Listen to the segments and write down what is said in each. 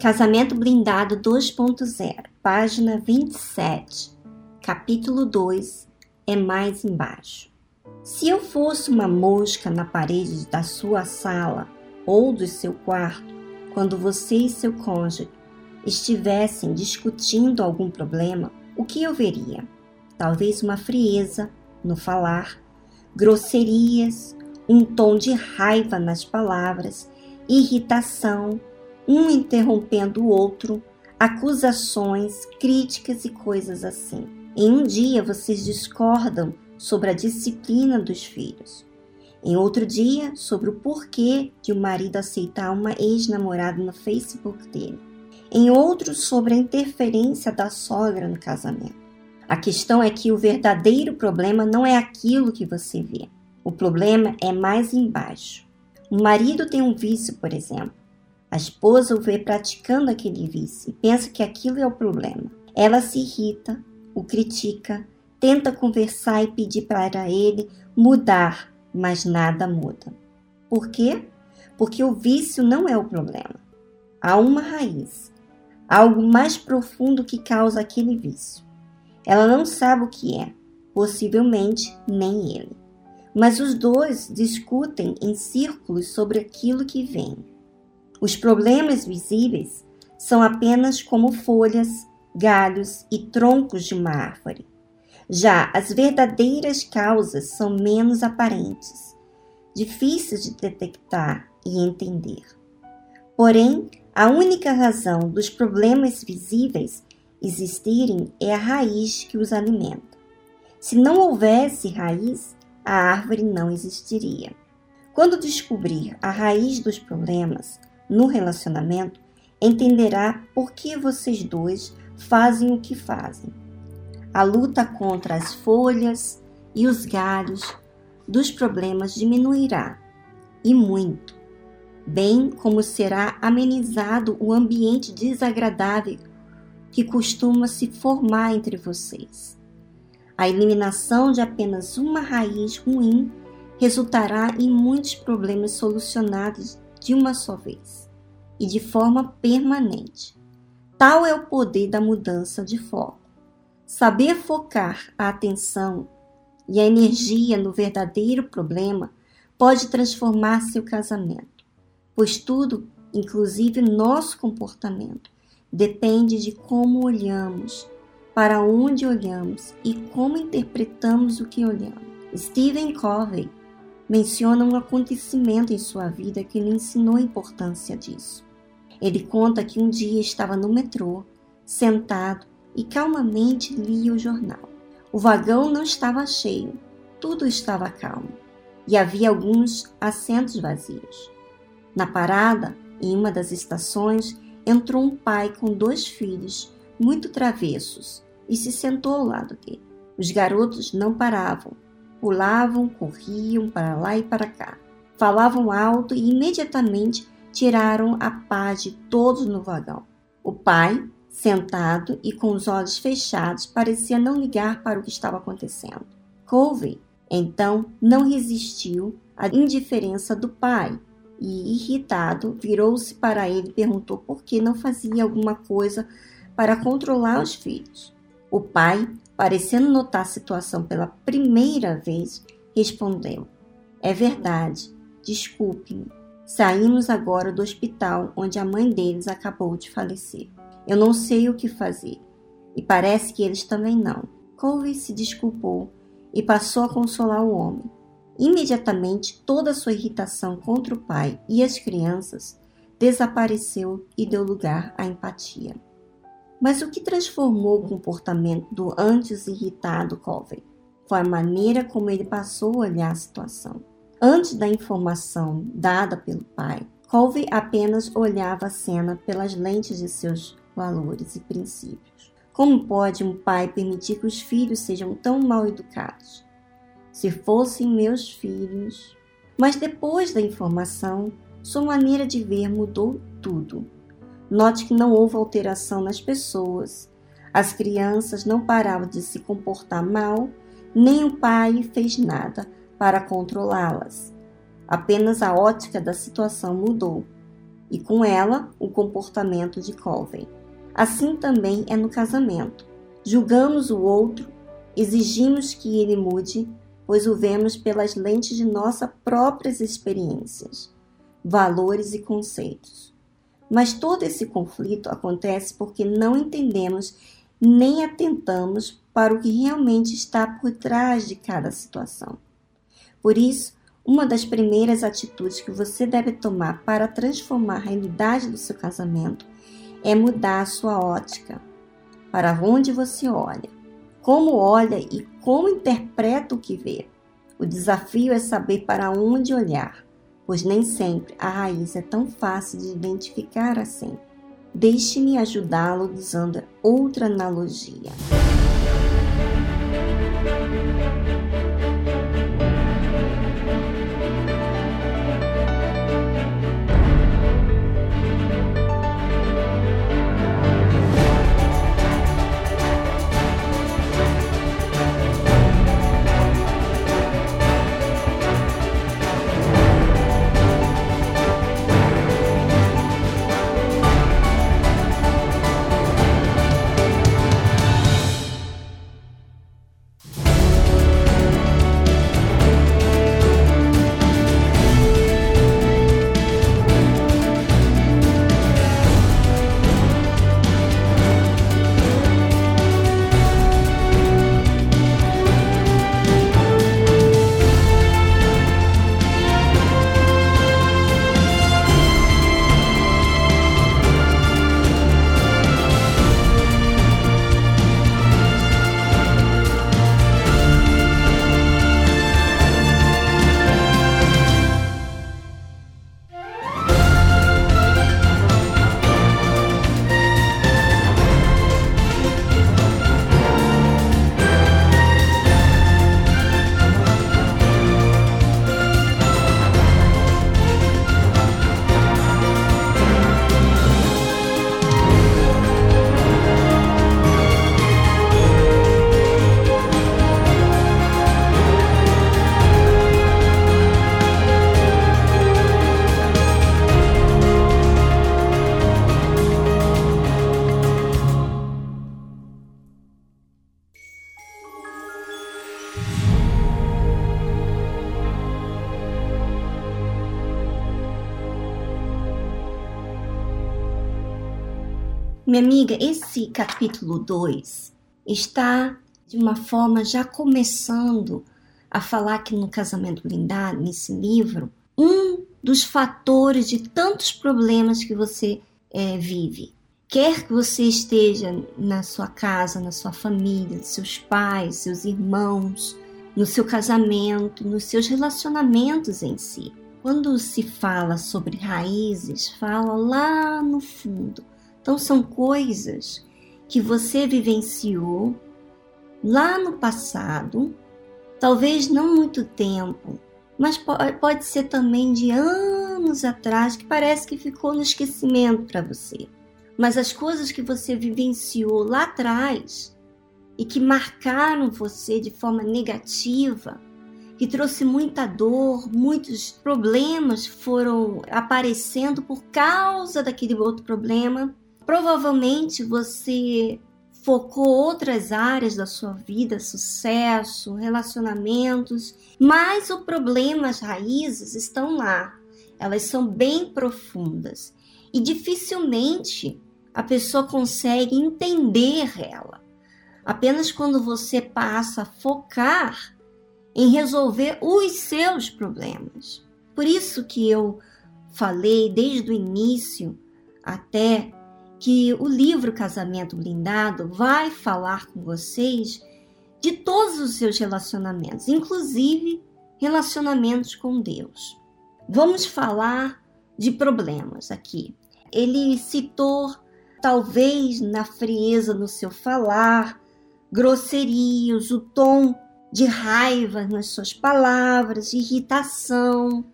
Casamento Blindado 2.0, página 27, capítulo 2, é mais embaixo. Se eu fosse uma mosca na parede da sua sala ou do seu quarto, quando você e seu cônjuge estivessem discutindo algum problema, o que eu veria? Talvez uma frieza no falar, grosserias, um tom de raiva nas palavras, irritação, um interrompendo o outro, acusações, críticas e coisas assim. Em um dia vocês discordam sobre a disciplina dos filhos. Em outro dia, sobre o porquê de o um marido aceitar uma ex-namorada no Facebook dele. Em outro, sobre a interferência da sogra no casamento. A questão é que o verdadeiro problema não é aquilo que você vê. O problema é mais embaixo. O marido tem um vício, por exemplo. A esposa o vê praticando aquele vício e pensa que aquilo é o problema. Ela se irrita, o critica, tenta conversar e pedir para ele mudar, mas nada muda. Por quê? Porque o vício não é o problema. Há uma raiz, algo mais profundo que causa aquele vício. Ela não sabe o que é, possivelmente nem ele. Mas os dois discutem em círculos sobre aquilo que vem. Os problemas visíveis são apenas como folhas, galhos e troncos de uma árvore. Já as verdadeiras causas são menos aparentes, difíceis de detectar e entender. Porém, a única razão dos problemas visíveis existirem é a raiz que os alimenta. Se não houvesse raiz, a árvore não existiria. Quando descobrir a raiz dos problemas no relacionamento, entenderá por que vocês dois fazem o que fazem. A luta contra as folhas e os galhos dos problemas diminuirá, e muito, bem como será amenizado o ambiente desagradável que costuma se formar entre vocês. A eliminação de apenas uma raiz ruim resultará em muitos problemas solucionados de uma só vez e de forma permanente. Tal é o poder da mudança de foco. Saber focar a atenção e a energia no verdadeiro problema pode transformar seu casamento, pois tudo, inclusive nosso comportamento, depende de como olhamos, para onde olhamos e como interpretamos o que olhamos. Stephen Covey menciona um acontecimento em sua vida que lhe ensinou a importância disso. Ele conta que um dia estava no metrô, sentado e calmamente lia o jornal. O vagão não estava cheio, tudo estava calmo e havia alguns assentos vazios. Na parada, em uma das estações, entrou um pai com dois filhos muito travessos e se sentou ao lado dele. Os garotos não paravam, pulavam, corriam para lá e para cá, falavam alto e imediatamente tiraram a paz de todos no vagão. O pai, sentado e com os olhos fechados, parecia não ligar para o que estava acontecendo. Colvey, então, não resistiu à indiferença do pai e, irritado, virou-se para ele e perguntou por que não fazia alguma coisa para controlar os filhos. O pai, parecendo notar a situação pela primeira vez, respondeu: É verdade, desculpe-me. Saímos agora do hospital onde a mãe deles acabou de falecer. Eu não sei o que fazer e parece que eles também não. Colvey se desculpou e passou a consolar o homem. Imediatamente, toda sua irritação contra o pai e as crianças desapareceu e deu lugar à empatia. Mas o que transformou o comportamento do antes irritado Covey foi a maneira como ele passou a olhar a situação. Antes da informação dada pelo pai, Colvey apenas olhava a cena pelas lentes de seus valores e princípios. Como pode um pai permitir que os filhos sejam tão mal educados? se fossem meus filhos. Mas depois da informação, sua maneira de ver mudou tudo. Note que não houve alteração nas pessoas. As crianças não paravam de se comportar mal, nem o pai fez nada para controlá-las. Apenas a ótica da situação mudou. e com ela o comportamento de Colvin. Assim também é no casamento. Julgamos o outro, exigimos que ele mude, pois o vemos pelas lentes de nossas próprias experiências, valores e conceitos. Mas todo esse conflito acontece porque não entendemos nem atentamos para o que realmente está por trás de cada situação. Por isso, uma das primeiras atitudes que você deve tomar para transformar a realidade do seu casamento é mudar a sua ótica, para onde você olha, como olha e como interpreta o que vê. O desafio é saber para onde olhar, pois nem sempre a raiz é tão fácil de identificar assim. Deixe-me ajudá-lo usando outra analogia. Minha amiga, esse capítulo 2 está de uma forma já começando a falar que no casamento blindado, nesse livro, um dos fatores de tantos problemas que você é, vive. Quer que você esteja na sua casa, na sua família, seus pais, seus irmãos, no seu casamento, nos seus relacionamentos em si. Quando se fala sobre raízes, fala lá no fundo então, são coisas que você vivenciou lá no passado, talvez não muito tempo, mas pode ser também de anos atrás, que parece que ficou no esquecimento para você. Mas as coisas que você vivenciou lá atrás e que marcaram você de forma negativa, que trouxe muita dor, muitos problemas foram aparecendo por causa daquele outro problema, provavelmente você focou outras áreas da sua vida, sucesso, relacionamentos, mas o problema, as raízes estão lá. Elas são bem profundas e dificilmente a pessoa consegue entender ela. Apenas quando você passa a focar em resolver os seus problemas. Por isso que eu falei desde o início até que o livro Casamento Blindado vai falar com vocês de todos os seus relacionamentos, inclusive relacionamentos com Deus. Vamos falar de problemas aqui. Ele citou, talvez, na frieza no seu falar, grosserias, o tom de raiva nas suas palavras, irritação,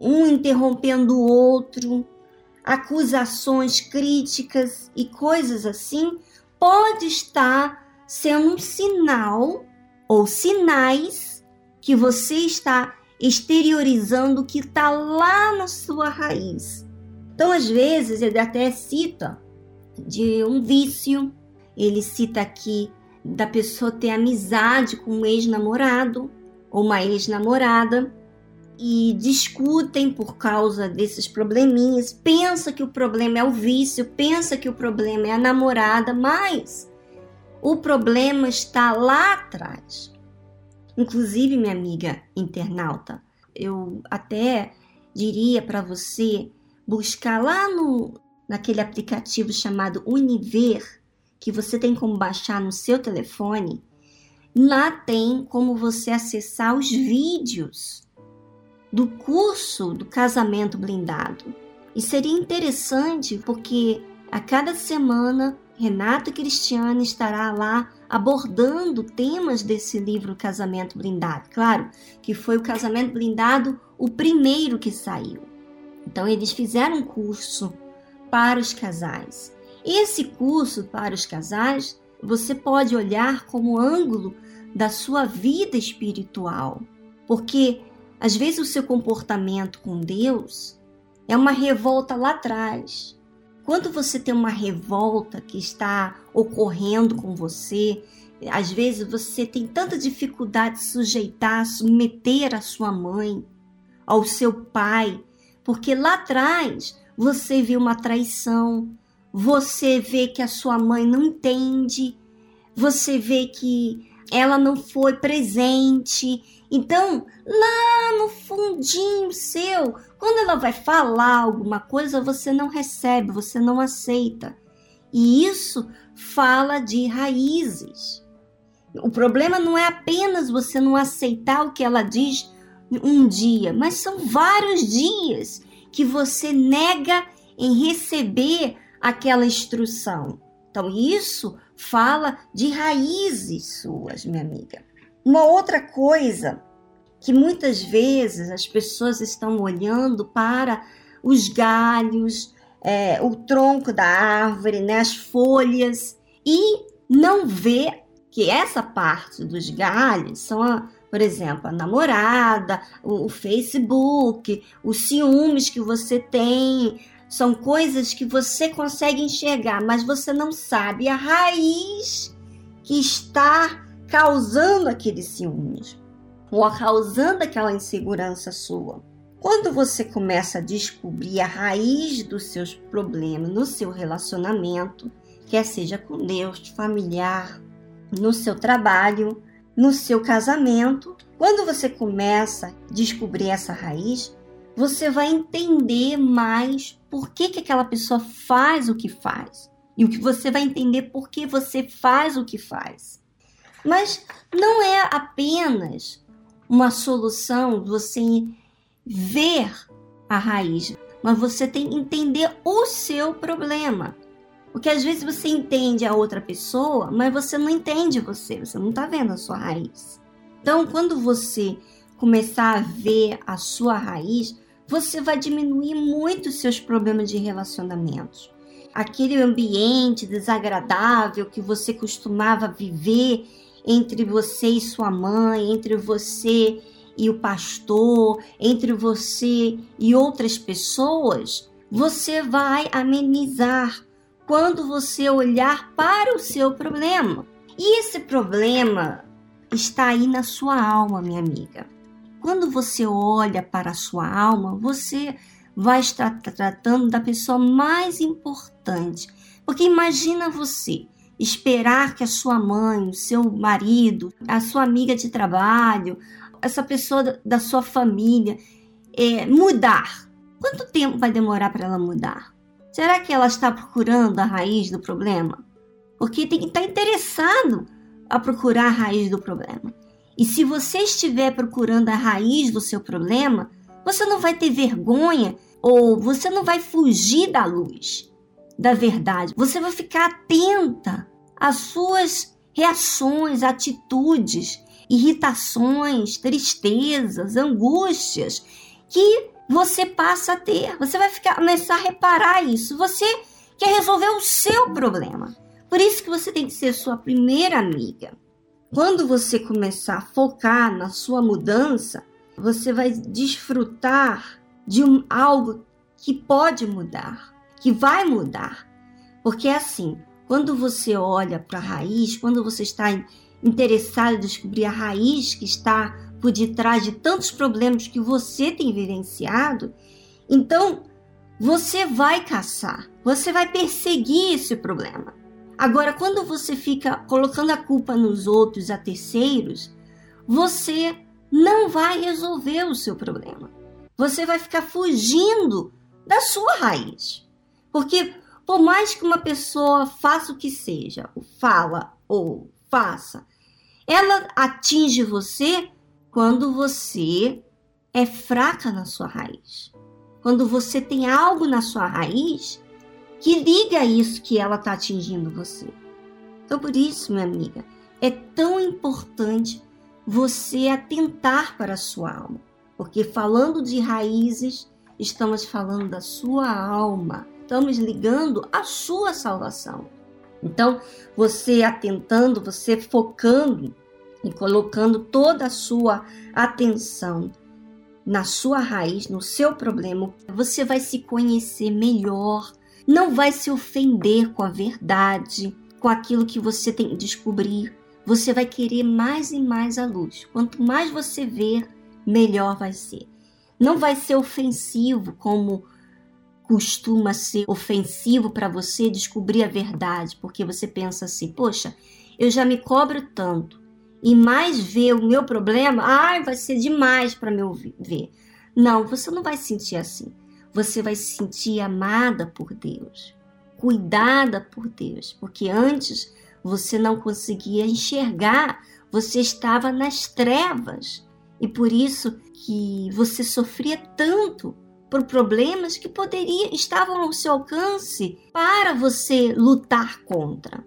um interrompendo o outro, acusações, críticas e coisas assim, pode estar sendo um sinal ou sinais que você está exteriorizando o que está lá na sua raiz. Então, às vezes, ele até cita de um vício, ele cita aqui da pessoa ter amizade com um ex-namorado ou uma ex-namorada e discutem por causa desses probleminhas, pensa que o problema é o vício, pensa que o problema é a namorada, mas o problema está lá atrás. Inclusive, minha amiga internauta, eu até diria para você buscar lá no naquele aplicativo chamado Univer, que você tem como baixar no seu telefone. Lá tem como você acessar os vídeos do curso do casamento blindado. E seria interessante porque a cada semana Renata Cristiane estará lá abordando temas desse livro Casamento Blindado. Claro que foi o Casamento Blindado o primeiro que saiu. Então eles fizeram um curso para os casais. Esse curso para os casais você pode olhar como ângulo da sua vida espiritual, porque às vezes o seu comportamento com Deus é uma revolta lá atrás. Quando você tem uma revolta que está ocorrendo com você, às vezes você tem tanta dificuldade de sujeitar, submeter a sua mãe, ao seu pai, porque lá atrás você viu uma traição, você vê que a sua mãe não entende, você vê que ela não foi presente. Então, lá no fundinho seu, quando ela vai falar alguma coisa, você não recebe, você não aceita. E isso fala de raízes. O problema não é apenas você não aceitar o que ela diz um dia, mas são vários dias que você nega em receber aquela instrução. Então, isso fala de raízes suas, minha amiga. Uma outra coisa que muitas vezes as pessoas estão olhando para os galhos, é, o tronco da árvore, né, as folhas, e não vê que essa parte dos galhos são, a, por exemplo, a namorada, o, o Facebook, os ciúmes que você tem, são coisas que você consegue enxergar, mas você não sabe a raiz que está causando aquele ciúmes ou causando aquela insegurança sua. Quando você começa a descobrir a raiz dos seus problemas no seu relacionamento, quer seja com Deus, familiar, no seu trabalho, no seu casamento, quando você começa a descobrir essa raiz, você vai entender mais por que, que aquela pessoa faz o que faz. E o que você vai entender por que você faz o que faz. Mas não é apenas uma solução você ver a raiz, mas você tem que entender o seu problema. Porque às vezes você entende a outra pessoa, mas você não entende você, você não está vendo a sua raiz. Então, quando você começar a ver a sua raiz, você vai diminuir muito seus problemas de relacionamentos. Aquele ambiente desagradável que você costumava viver entre você e sua mãe, entre você e o pastor, entre você e outras pessoas, você vai amenizar quando você olhar para o seu problema. E esse problema está aí na sua alma, minha amiga. Quando você olha para a sua alma, você vai estar tratando da pessoa mais importante. Porque imagina você esperar que a sua mãe, o seu marido, a sua amiga de trabalho, essa pessoa da sua família é, mudar. Quanto tempo vai demorar para ela mudar? Será que ela está procurando a raiz do problema? Porque tem que estar interessado a procurar a raiz do problema. E se você estiver procurando a raiz do seu problema, você não vai ter vergonha ou você não vai fugir da luz, da verdade. Você vai ficar atenta às suas reações, atitudes, irritações, tristezas, angústias que você passa a ter. Você vai ficar, começar a reparar isso. Você quer resolver o seu problema. Por isso que você tem que ser sua primeira amiga. Quando você começar a focar na sua mudança, você vai desfrutar de um, algo que pode mudar, que vai mudar. Porque é assim, quando você olha para a raiz, quando você está interessado em descobrir a raiz que está por detrás de tantos problemas que você tem vivenciado, então você vai caçar, você vai perseguir esse problema. Agora, quando você fica colocando a culpa nos outros, a terceiros, você não vai resolver o seu problema. Você vai ficar fugindo da sua raiz. Porque por mais que uma pessoa faça o que seja, fala ou faça, ela atinge você quando você é fraca na sua raiz. Quando você tem algo na sua raiz que liga isso que ela está atingindo você. Então, por isso, minha amiga, é tão importante você atentar para a sua alma. Porque falando de raízes, estamos falando da sua alma. Estamos ligando a sua salvação. Então, você atentando, você focando e colocando toda a sua atenção na sua raiz, no seu problema, você vai se conhecer melhor, não vai se ofender com a verdade, com aquilo que você tem que descobrir. Você vai querer mais e mais a luz. Quanto mais você ver, melhor vai ser. Não vai ser ofensivo como costuma ser ofensivo para você descobrir a verdade, porque você pensa assim: poxa, eu já me cobro tanto, e mais ver o meu problema, ai, vai ser demais para me ver. Não, você não vai sentir assim. Você vai se sentir amada por Deus, cuidada por Deus, porque antes você não conseguia enxergar, você estava nas trevas. E por isso que você sofria tanto por problemas que poderia estavam ao seu alcance para você lutar contra.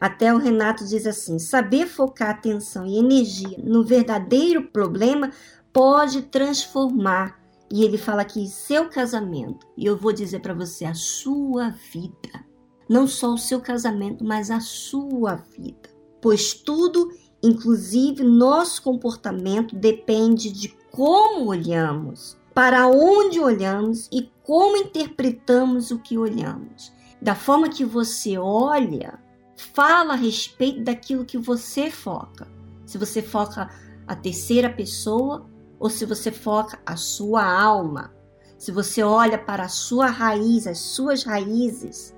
Até o Renato diz assim: saber focar atenção e energia no verdadeiro problema pode transformar. E ele fala aqui seu casamento. E eu vou dizer para você a sua vida. Não só o seu casamento, mas a sua vida. Pois tudo, inclusive nosso comportamento, depende de como olhamos, para onde olhamos e como interpretamos o que olhamos. Da forma que você olha, fala a respeito daquilo que você foca. Se você foca a terceira pessoa ou se você foca a sua alma. Se você olha para a sua raiz, as suas raízes,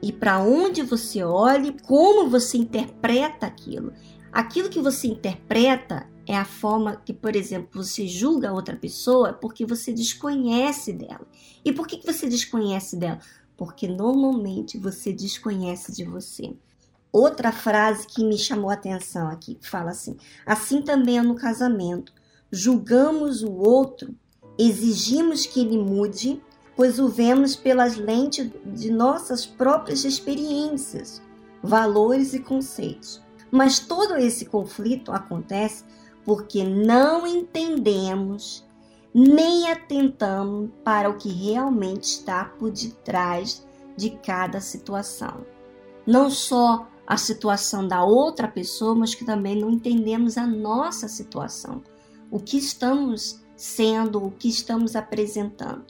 e para onde você olha, como você interpreta aquilo. Aquilo que você interpreta é a forma que, por exemplo, você julga outra pessoa porque você desconhece dela. E por que você desconhece dela? porque normalmente você desconhece de você. Outra frase que me chamou a atenção aqui fala assim: assim também é no casamento. Julgamos o outro, exigimos que ele mude, pois o vemos pelas lentes de nossas próprias experiências, valores e conceitos. Mas todo esse conflito acontece porque não entendemos nem atentamos para o que realmente está por detrás de cada situação. Não só a situação da outra pessoa, mas que também não entendemos a nossa situação, o que estamos sendo, o que estamos apresentando.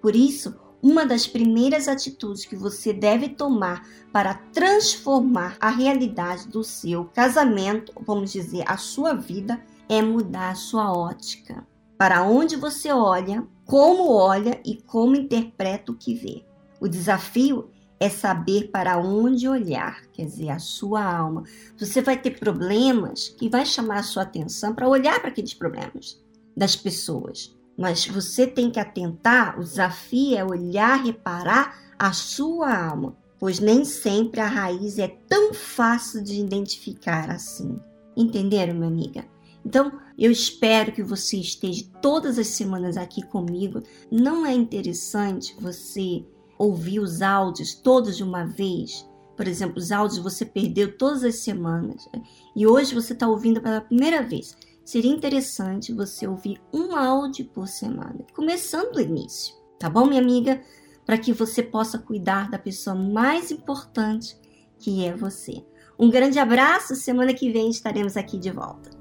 Por isso, uma das primeiras atitudes que você deve tomar para transformar a realidade do seu casamento, vamos dizer, a sua vida, é mudar a sua ótica para onde você olha, como olha e como interpreta o que vê. O desafio é saber para onde olhar, quer dizer, a sua alma. Você vai ter problemas que vai chamar a sua atenção para olhar para aqueles problemas das pessoas. Mas você tem que atentar, o desafio é olhar, reparar a sua alma, pois nem sempre a raiz é tão fácil de identificar assim. Entenderam, minha amiga? Então, eu espero que você esteja todas as semanas aqui comigo. Não é interessante você ouvir os áudios todos de uma vez? Por exemplo, os áudios você perdeu todas as semanas e hoje você está ouvindo pela primeira vez. Seria interessante você ouvir um áudio por semana, começando do início, tá bom, minha amiga? Para que você possa cuidar da pessoa mais importante que é você. Um grande abraço, semana que vem estaremos aqui de volta.